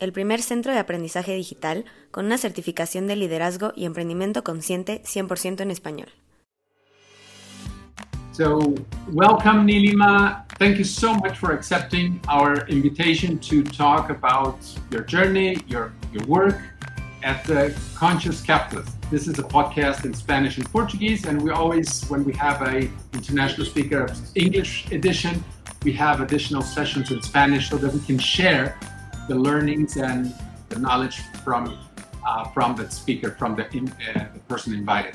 el primer centro de aprendizaje digital con una certificación de liderazgo y emprendimiento consciente 100% en español. So, welcome, Nilima. Thank you so much for accepting our invitation to talk about your journey, your, your work at the Conscious Capitalist. This is a podcast in Spanish and Portuguese, and we always, when we have a international speaker English edition, we have additional sessions in Spanish so that we can share the learnings and the knowledge from uh, from the speaker, from the, in, uh, the person invited.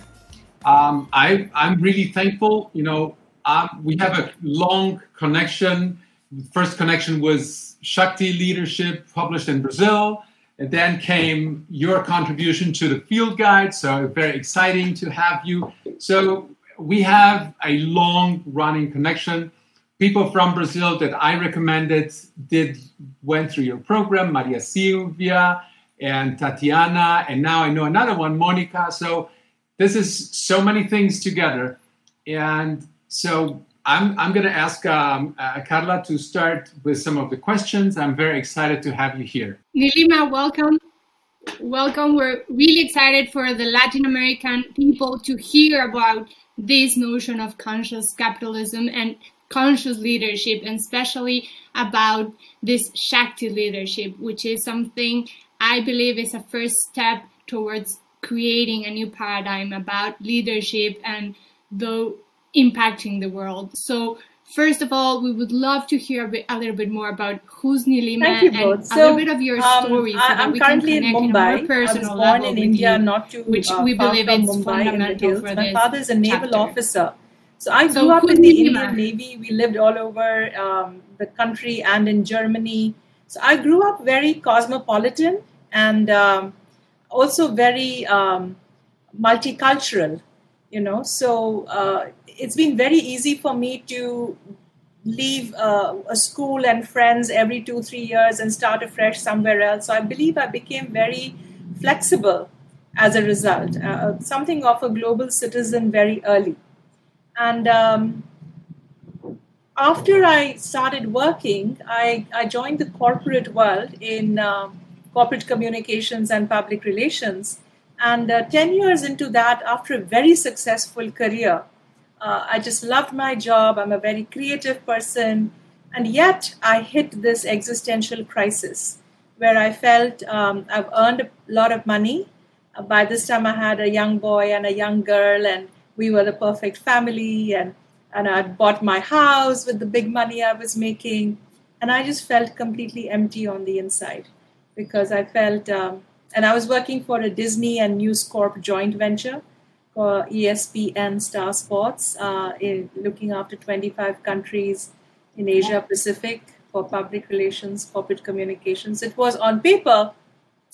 Um, I, I'm really thankful. You know, um, we have a long connection. The first connection was Shakti Leadership, published in Brazil. And then came your contribution to the field guide. So very exciting to have you. So we have a long running connection. People from Brazil that I recommended did went through your program, Maria Silvia and Tatiana, and now I know another one, Monica. So this is so many things together. And so I'm, I'm going to ask um, uh, Carla to start with some of the questions. I'm very excited to have you here. Nilima, welcome. Welcome. We're really excited for the Latin American people to hear about this notion of conscious capitalism and conscious leadership, and especially about this Shakti leadership, which is something I believe is a first step towards creating a new paradigm about leadership and the impacting the world. So first of all, we would love to hear a, bit, a little bit more about who's Nilima and both. a So, little bit of your um, story so that I'm we can currently in connect in a Mumbai. more personal I was born level in India, you, not too which uh, we believe is Mumbai fundamental for My this is a naval chapter. officer. So I So grew up in the? Indian Navy. We lived all over um, the country and in Germany. So I grew up very cosmopolitan and um, also very um, multicultural, you know. So uh, it's been very easy for me to leave uh, a school and friends every two, three years and start afresh somewhere else. So I believe I became very flexible as a result, uh, something of a global citizen very early. And um, after I started working, I, I joined the corporate world in uh, corporate communications and public relations. And uh, 10 years into that, after a very successful career, uh, I just loved my job. I'm a very creative person. And yet, I hit this existential crisis where I felt um, I've earned a lot of money. By this time, I had a young boy and a young girl, and we were the perfect family. And, and I bought my house with the big money I was making. And I just felt completely empty on the inside because I felt, um, and I was working for a Disney and News Corp joint venture for ESPN Star Sports, uh, in looking after 25 countries in Asia Pacific for public relations, corporate communications. It was on paper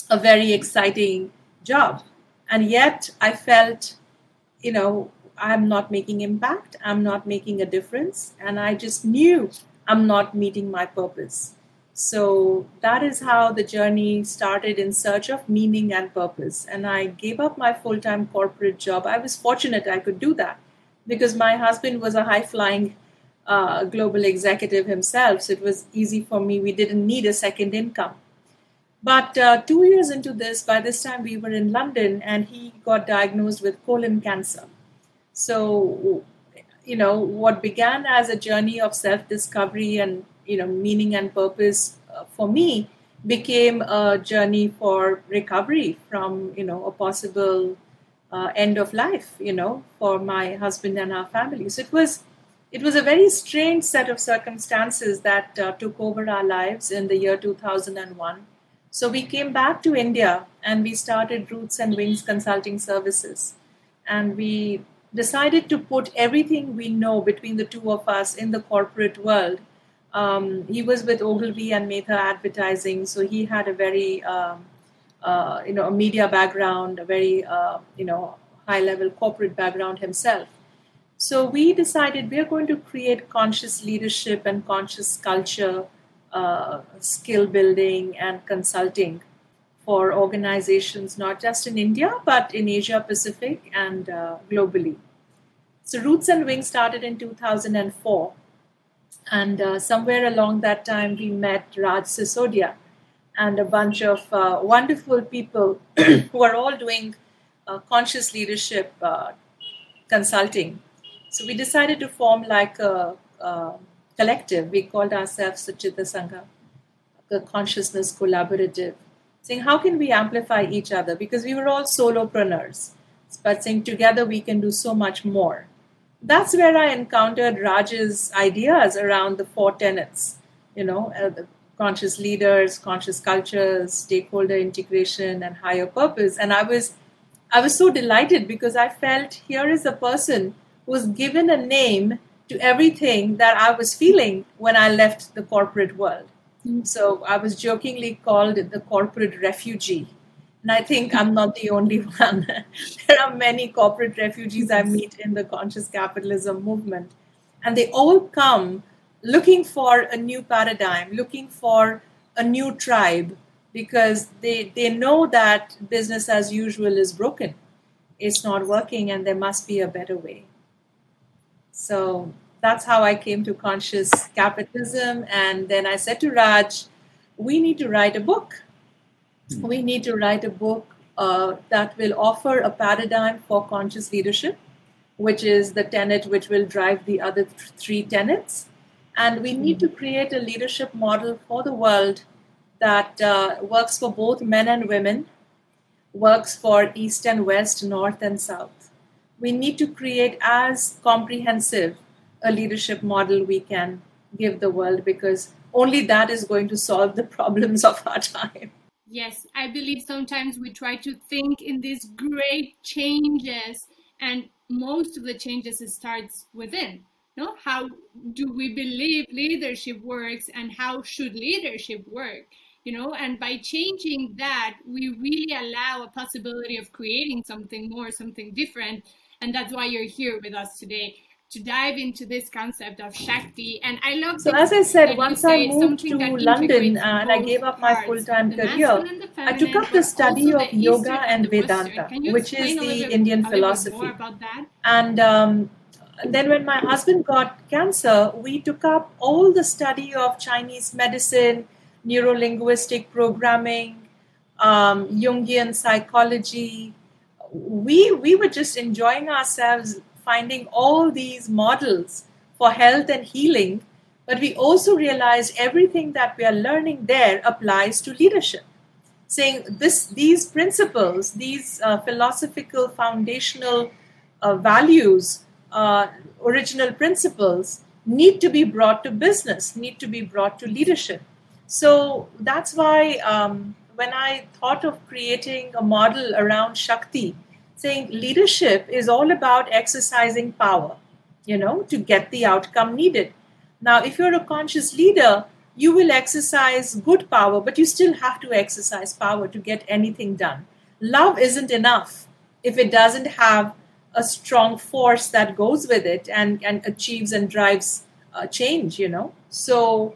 a very exciting job. And yet I felt, you know, I'm not making impact, I'm not making a difference, and I just knew I'm not meeting my purpose. So that is how the journey started in search of meaning and purpose. And I gave up my full time corporate job. I was fortunate I could do that because my husband was a high flying uh, global executive himself. So it was easy for me. We didn't need a second income. But uh, two years into this, by this time we were in London and he got diagnosed with colon cancer. So, you know, what began as a journey of self discovery and, you know, meaning and purpose uh, for me became a journey for recovery from, you know, a possible uh, end of life, you know, for my husband and our family. So it was it was a very strange set of circumstances that uh, took over our lives in the year 2001. So we came back to India and we started Roots and Wings Consulting Services. And we decided to put everything we know between the two of us in the corporate world. Um, he was with Ogilvy and Mather Advertising, so he had a very um, uh, you know, a media background, a very, uh, you know, high level corporate background himself. So we decided we are going to create conscious leadership and conscious culture, uh, skill building and consulting for organizations, not just in India, but in Asia Pacific and uh, globally. So Roots and Wings started in 2004. And uh, somewhere along that time, we met Raj Sisodia and a bunch of uh, wonderful people who are all doing uh, conscious leadership uh, consulting. So we decided to form like a, a collective. We called ourselves Suchita Sangha, the Consciousness Collaborative, saying how can we amplify each other because we were all solopreneurs, but saying together we can do so much more. That's where I encountered Raj's ideas around the four tenets, you know, uh, conscious leaders, conscious cultures, stakeholder integration, and higher purpose. And I was, I was so delighted because I felt here is a person who was given a name to everything that I was feeling when I left the corporate world. Mm-hmm. So I was jokingly called the corporate refugee. And I think I'm not the only one. there are many corporate refugees I meet in the conscious capitalism movement. And they all come looking for a new paradigm, looking for a new tribe, because they, they know that business as usual is broken. It's not working, and there must be a better way. So that's how I came to conscious capitalism. And then I said to Raj, we need to write a book. Hmm. We need to write a book uh, that will offer a paradigm for conscious leadership, which is the tenet which will drive the other th- three tenets. And we need to create a leadership model for the world that uh, works for both men and women, works for East and West, North and South. We need to create as comprehensive a leadership model we can give the world because only that is going to solve the problems of our time. Yes, I believe sometimes we try to think in these great changes, and most of the changes starts within no how do we believe leadership works and how should leadership work you know and by changing that we really allow a possibility of creating something more something different and that's why you're here with us today to dive into this concept of Shakti. And I love So, as I said, once I moved to London uh, and I gave up my full time career, I took up the study of yoga and Vedanta, which is the Indian philosophy. And um, then when my husband got cancer, we took up all the study of Chinese medicine, neuro-linguistic programming, um, Jungian psychology. We we were just enjoying ourselves finding all these models for health and healing, but we also realized everything that we are learning there applies to leadership. Saying this, these principles, these uh, philosophical foundational uh, values uh, original principles need to be brought to business, need to be brought to leadership. So that's why um, when I thought of creating a model around Shakti, saying leadership is all about exercising power, you know, to get the outcome needed. Now, if you're a conscious leader, you will exercise good power, but you still have to exercise power to get anything done. Love isn't enough if it doesn't have a strong force that goes with it and, and achieves and drives uh, change, you know. So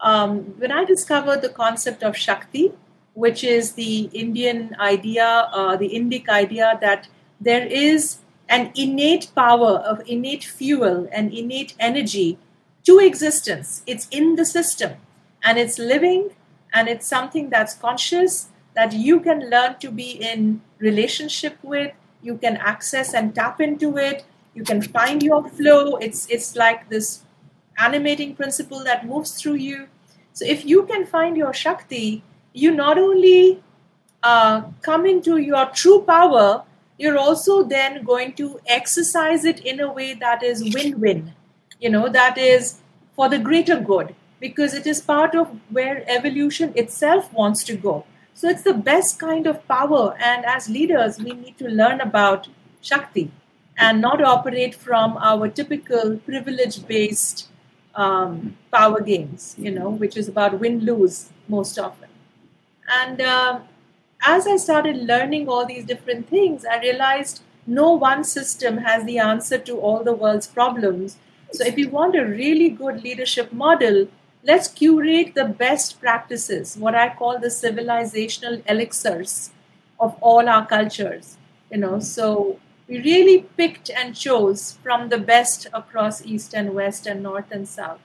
um, when I discovered the concept of Shakti, which is the Indian idea, uh, the Indic idea that there is an innate power of innate fuel and innate energy to existence. It's in the system and it's living and it's something that's conscious that you can learn to be in relationship with. You can access and tap into it. You can find your flow. It's it's like this animating principle that moves through you. So if you can find your shakti you not only uh, come into your true power you're also then going to exercise it in a way that is win-win you know that is for the greater good because it is part of where evolution itself wants to go so it's the best kind of power. And as leaders, we need to learn about Shakti and not operate from our typical privilege based um, power games, you know, which is about win lose most often. And uh, as I started learning all these different things, I realized no one system has the answer to all the world's problems. So, if you want a really good leadership model, let's curate the best practices, what I call the civilizational elixirs of all our cultures. You know, so we really picked and chose from the best across East and West and North and South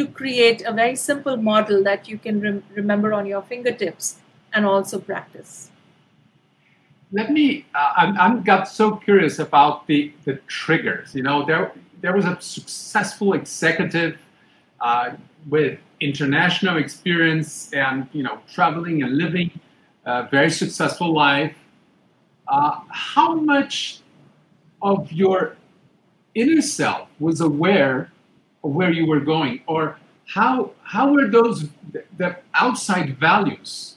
to create a very simple model that you can rem- remember on your fingertips and also practice. Let me. Uh, I'm, I'm got so curious about the the triggers. You know, there there was a successful executive uh, with international experience and you know traveling and living a very successful life. Uh, how much of your inner self was aware of where you were going, or how how were those the outside values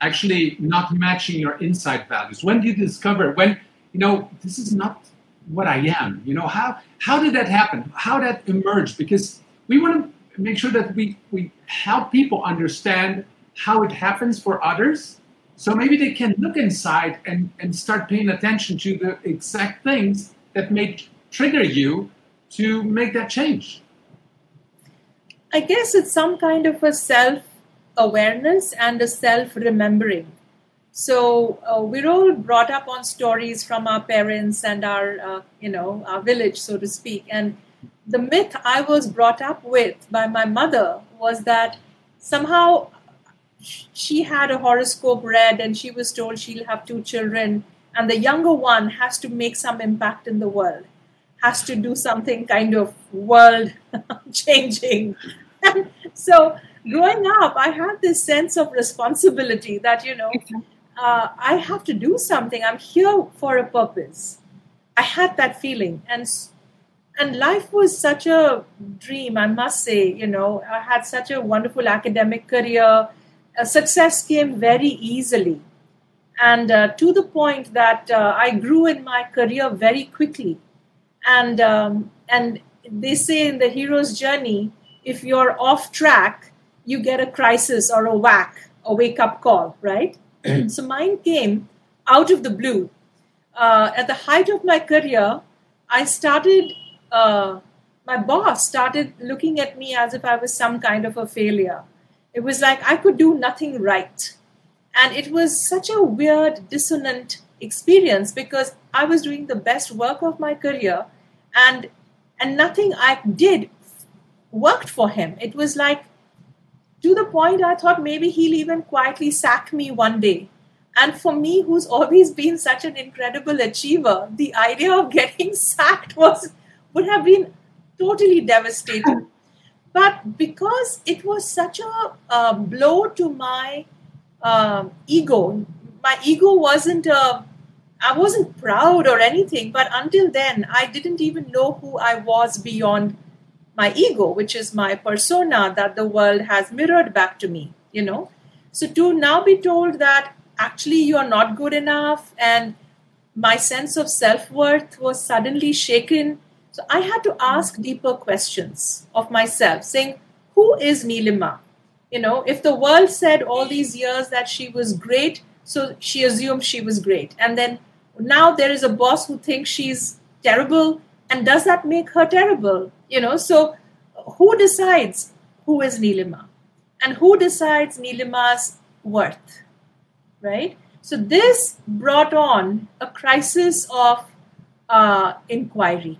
actually not matching your inside values? When did you discover when you know this is not what I am? You know how how did that happen? How that emerged? Because we want to make sure that we we help people understand how it happens for others. So maybe they can look inside and, and start paying attention to the exact things that may trigger you to make that change. I guess it's some kind of a self awareness and a self remembering. So uh, we're all brought up on stories from our parents and our, uh, you know, our village, so to speak. And the myth I was brought up with by my mother was that somehow she had a horoscope read and she was told she'll have two children, and the younger one has to make some impact in the world, has to do something kind of world changing. so growing up, I had this sense of responsibility that, you know, uh, I have to do something. I'm here for a purpose. I had that feeling. And and life was such a dream, I must say. You know, I had such a wonderful academic career. Uh, success came very easily. And uh, to the point that uh, I grew in my career very quickly. And, um, and they say in the hero's journey, if you're off track, you get a crisis or a whack, a wake up call, right? so mine came out of the blue. Uh, at the height of my career, I started, uh, my boss started looking at me as if I was some kind of a failure. It was like I could do nothing right. And it was such a weird, dissonant experience because I was doing the best work of my career and and nothing I did worked for him. It was like to the point I thought maybe he'll even quietly sack me one day. And for me, who's always been such an incredible achiever, the idea of getting sacked was would have been totally devastating. But because it was such a blow to my uh, ego, my ego wasn't a uh, I wasn't proud or anything, but until then, I didn't even know who I was beyond my ego, which is my persona that the world has mirrored back to me, you know. So to now be told that actually you are not good enough and my sense of self worth was suddenly shaken. So I had to ask deeper questions of myself, saying, Who is Nilima? You know, if the world said all these years that she was great, so she assumed she was great. And then now there is a boss who thinks she's terrible. And does that make her terrible? you know so who decides who is nilima and who decides nilima's worth right? So this brought on a crisis of uh, inquiry.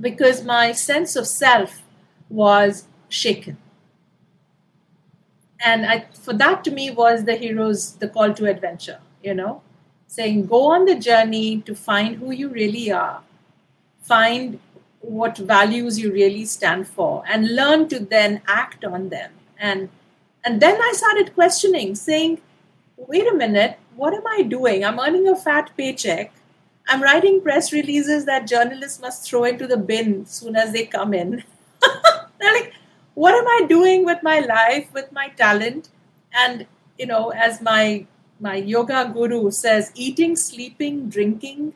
Because my sense of self was shaken. And I, for that to me was the hero's the call to adventure you know? Saying go on the journey to find who you really are find what values you really stand for and learn to then act on them. And and then i started questioning saying wait a minute what am i doing? I'm earning a fat paycheck. I'm writing press releases that journalists must throw into the bin soon as they come in. They're like what am i doing with my life with my talent? And you know as my my yoga guru says eating sleeping drinking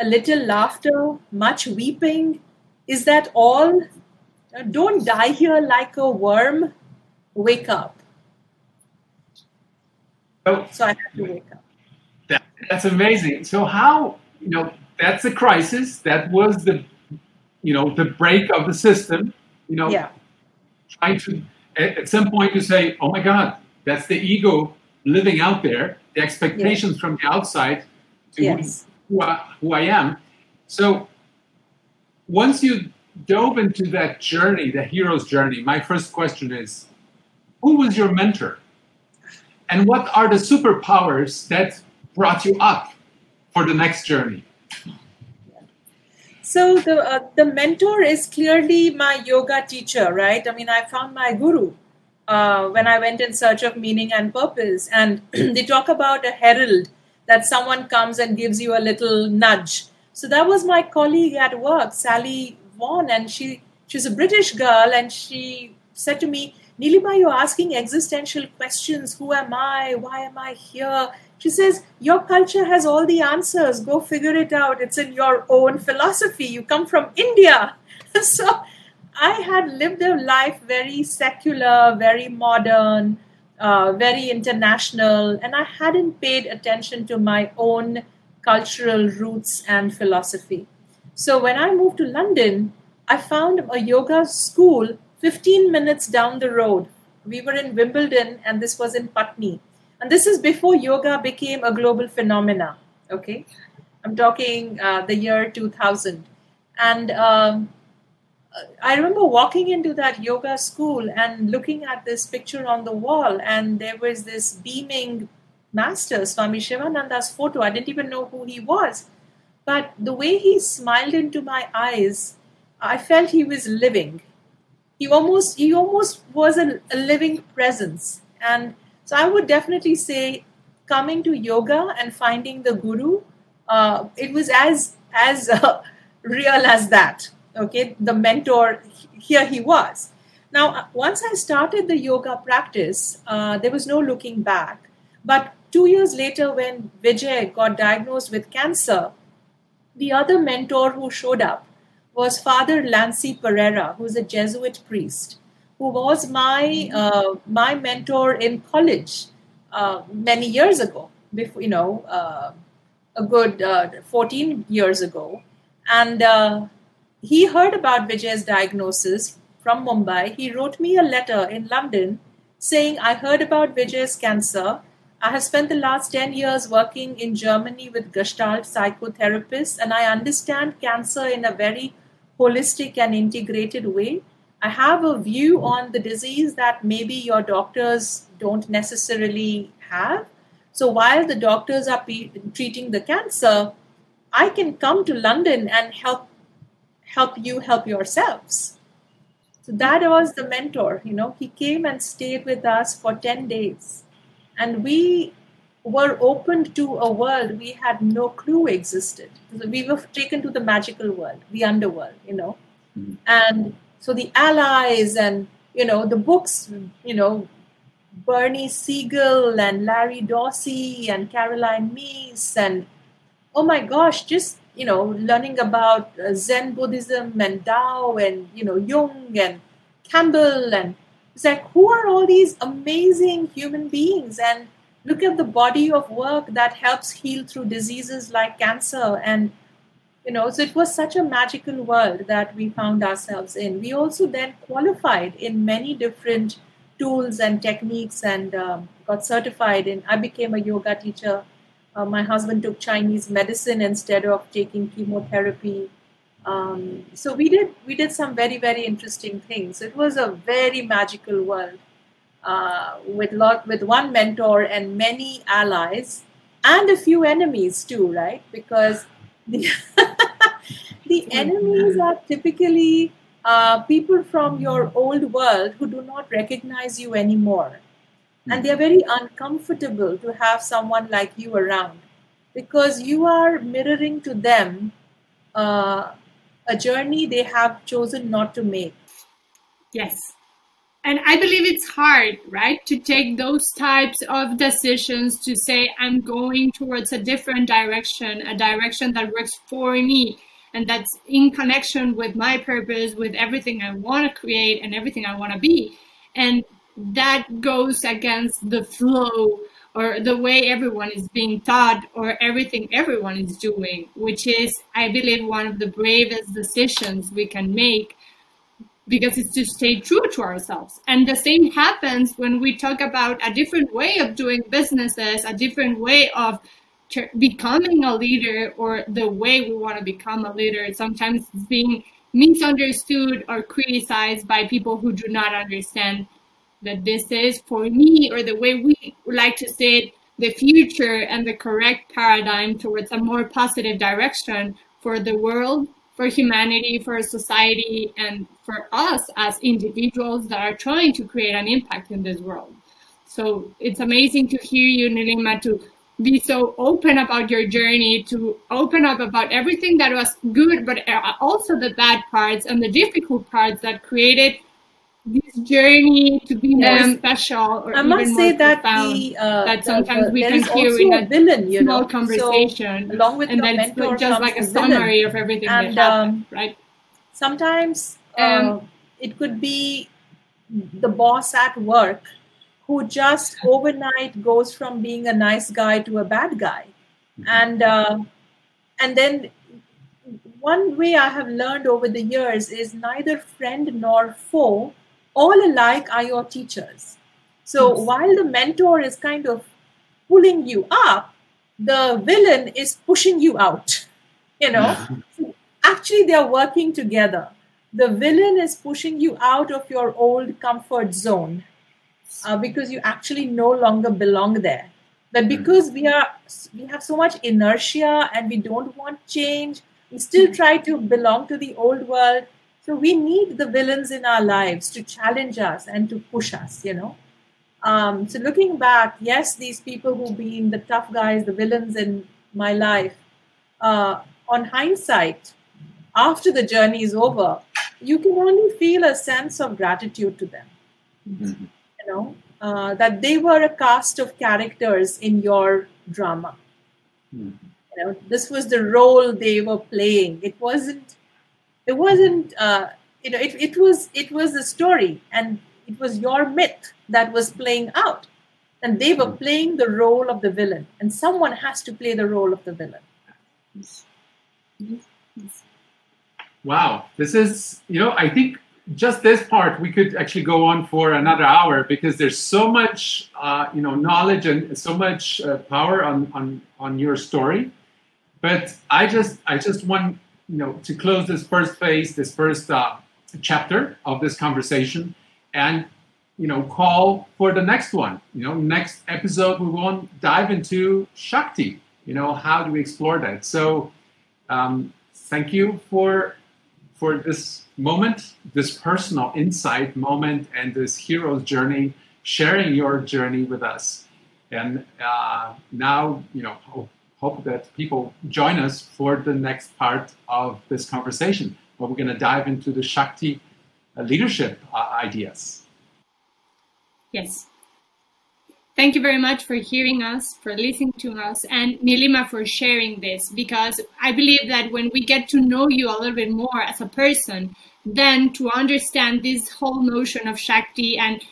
a little laughter much weeping is that all? Uh, don't die here like a worm. Wake up. So, so I had to wake up. That, that's amazing. So how you know that's a crisis. That was the you know the break of the system. You know, yeah. trying to at, at some point you say, oh my God, that's the ego living out there, the expectations yes. from the outside to yes. Who, I, who I am. So once you dove into that journey, the hero's journey, my first question is who was your mentor? And what are the superpowers that brought you up for the next journey? So the uh, the mentor is clearly my yoga teacher, right? I mean, I found my guru uh, when I went in search of meaning and purpose, and they talk about a herald that someone comes and gives you a little nudge. So that was my colleague at work, Sally Vaughan, and she she's a British girl, and she said to me, Nilima, you're asking existential questions. Who am I? Why am I here? She says, Your culture has all the answers. Go figure it out. It's in your own philosophy. You come from India. so I had lived a life very secular, very modern, uh, very international, and I hadn't paid attention to my own cultural roots and philosophy. So when I moved to London, I found a yoga school 15 minutes down the road. We were in Wimbledon, and this was in Putney. And this is before yoga became a global phenomena. Okay, I'm talking uh, the year 2000, and um, I remember walking into that yoga school and looking at this picture on the wall, and there was this beaming master, Swami Shivananda's photo. I didn't even know who he was. But the way he smiled into my eyes, I felt he was living. He almost he almost was a, a living presence. And so I would definitely say coming to yoga and finding the guru, uh, it was as as uh, real as that okay the mentor here he was. Now uh, once i started the yoga practice uh, there was no looking back. But two years later when vijay got diagnosed with cancer the other mentor who showed up was father lancy pereira who's a jesuit priest who was my uh, my mentor in college uh, many years ago before you know uh, a good uh, 14 years ago. And he heard about Vijay's diagnosis from Mumbai. He wrote me a letter in London saying, I heard about Vijay's cancer. I have spent the last 10 years working in Germany with Gestalt psychotherapists, and I understand cancer in a very holistic and integrated way. I have a view on the disease that maybe your doctors don't necessarily have. So while the doctors are pe- treating the cancer, I can come to London and help help you help yourselves. So that was the mentor, you know, he came and stayed with us for 10 days. And we were opened to a world we had no clue existed. We were taken to the magical world, the underworld, you know. Mm-hmm. And so the allies and, you know, the books, you know, Bernie Siegel and Larry Dossey and Caroline Myss and oh my gosh, just you know, learning about uh, Zen Buddhism and Tao and, you know, Jung and Campbell. And it's like, who are all these amazing human beings? And look at the body of work that helps heal through diseases like cancer. And, you know, so it was such a magical world that we found ourselves in. We also then qualified in many different tools and techniques and um, got certified in. I became a yoga teacher uh, my husband took Chinese medicine instead of taking chemotherapy. Um, so we did we did some very very interesting things. It was a very magical world uh, with lot with one mentor and many allies and a few enemies too, right? Because the the enemies are typically uh, people from your old world who do not recognize you anymore and they're very uncomfortable to have someone like you around because you are mirroring to them uh, a journey they have chosen not to make. Yes. And i believe it's hard right to take those types of decisions to say i'm going towards a different direction a direction that works for me and that's in connection with my purpose with everything i want to create and everything i want to be. And that goes against the flow or the way everyone is being taught or everything everyone is doing, which is, I believe, one of the bravest decisions we can make because it's to stay true to ourselves. And the same happens when we talk about a different way of doing businesses, a different way of becoming a leader or the way we want to become a leader. Sometimes it's being misunderstood or criticized by people who do not understand that this is for me or the way we like to say it, the future and the correct paradigm towards a more positive direction for the world, for humanity, for society, and for us as individuals that are trying to create an impact in this world. So it's amazing to hear you, Nilima, to be so open about your journey, to open up about everything that was good, but also the bad parts and the difficult parts that created this journey to be more um, special or I must say that the, uh, that sometimes the, we can hear in a villain, you small know? conversation, so, along with and then it's just like a summary of everything and, that happened, um, right? Sometimes um, it could be the boss at work who just overnight goes from being a nice guy to a bad guy, mm-hmm. and uh, and then one way I have learned over the years is neither friend nor foe all alike are your teachers. So yes. while the mentor is kind of pulling you up, the villain is pushing you out. You know, actually, they are working together. The villain is pushing you out of your old comfort zone uh, because you actually no longer belong there. But hmm. because we are we have so much inertia and we don't want change, we still try to belong to the old world so we need the villains in our lives to challenge us and to push us, you know. Um, so looking back, yes, these people who've been the tough guys, the villains in my life, uh, on hindsight, after the journey is over, you can only feel a sense of gratitude to them. Mm-hmm. You know, uh, that they were a cast of characters in your drama. Mm-hmm. You know, this was the role they were playing. It wasn't it wasn't uh, you know it, it was it was a story and it was your myth that was playing out. And they were playing the role of the villain. And someone has to play the role of the villain. Wow. This is you know i think just this part we could actually go on for another hour because there's so much uh, you know knowledge and so much uh, power on, on on your story. But i just i just want you know, to close this first phase, this first uh, chapter of this conversation, and you know, call for the next one. You know, next episode we won't dive into Shakti. You know, how do we explore that? So, um, thank you for for this moment, this personal insight moment, and this hero's journey, sharing your journey with us. And uh, now, you know, hope that people join us for the next part of this conversation, where we're going to dive into the Shakti uh, leadership uh, ideas. Yes. Thank you very much for hearing us, for listening to us, and Nilima for sharing this because I believe that when we get to know you a little bit more as a person, then to understand this whole notion of Shakti and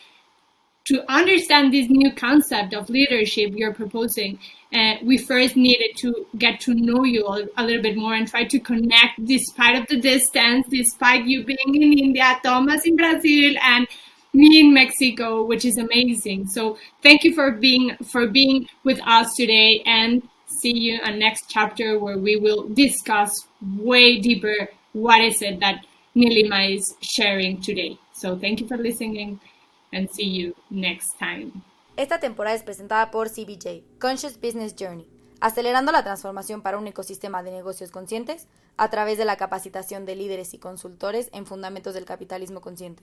to understand this new concept of leadership you're proposing, uh, we first needed to get to know you a, a, little bit more and try to connect despite of the distance, despite you being in India, Thomas in Brazil, and me in Mexico, which is amazing. So thank you for being for being with us today, and see you in next chapter where we will discuss way deeper what is it that Nilima is sharing today. So thank you for listening, and see you next time. Esta temporada es presentada por CBJ, Conscious Business Journey, acelerando la transformación para un ecosistema de negocios conscientes a través de la capacitación de líderes y consultores en fundamentos del capitalismo consciente.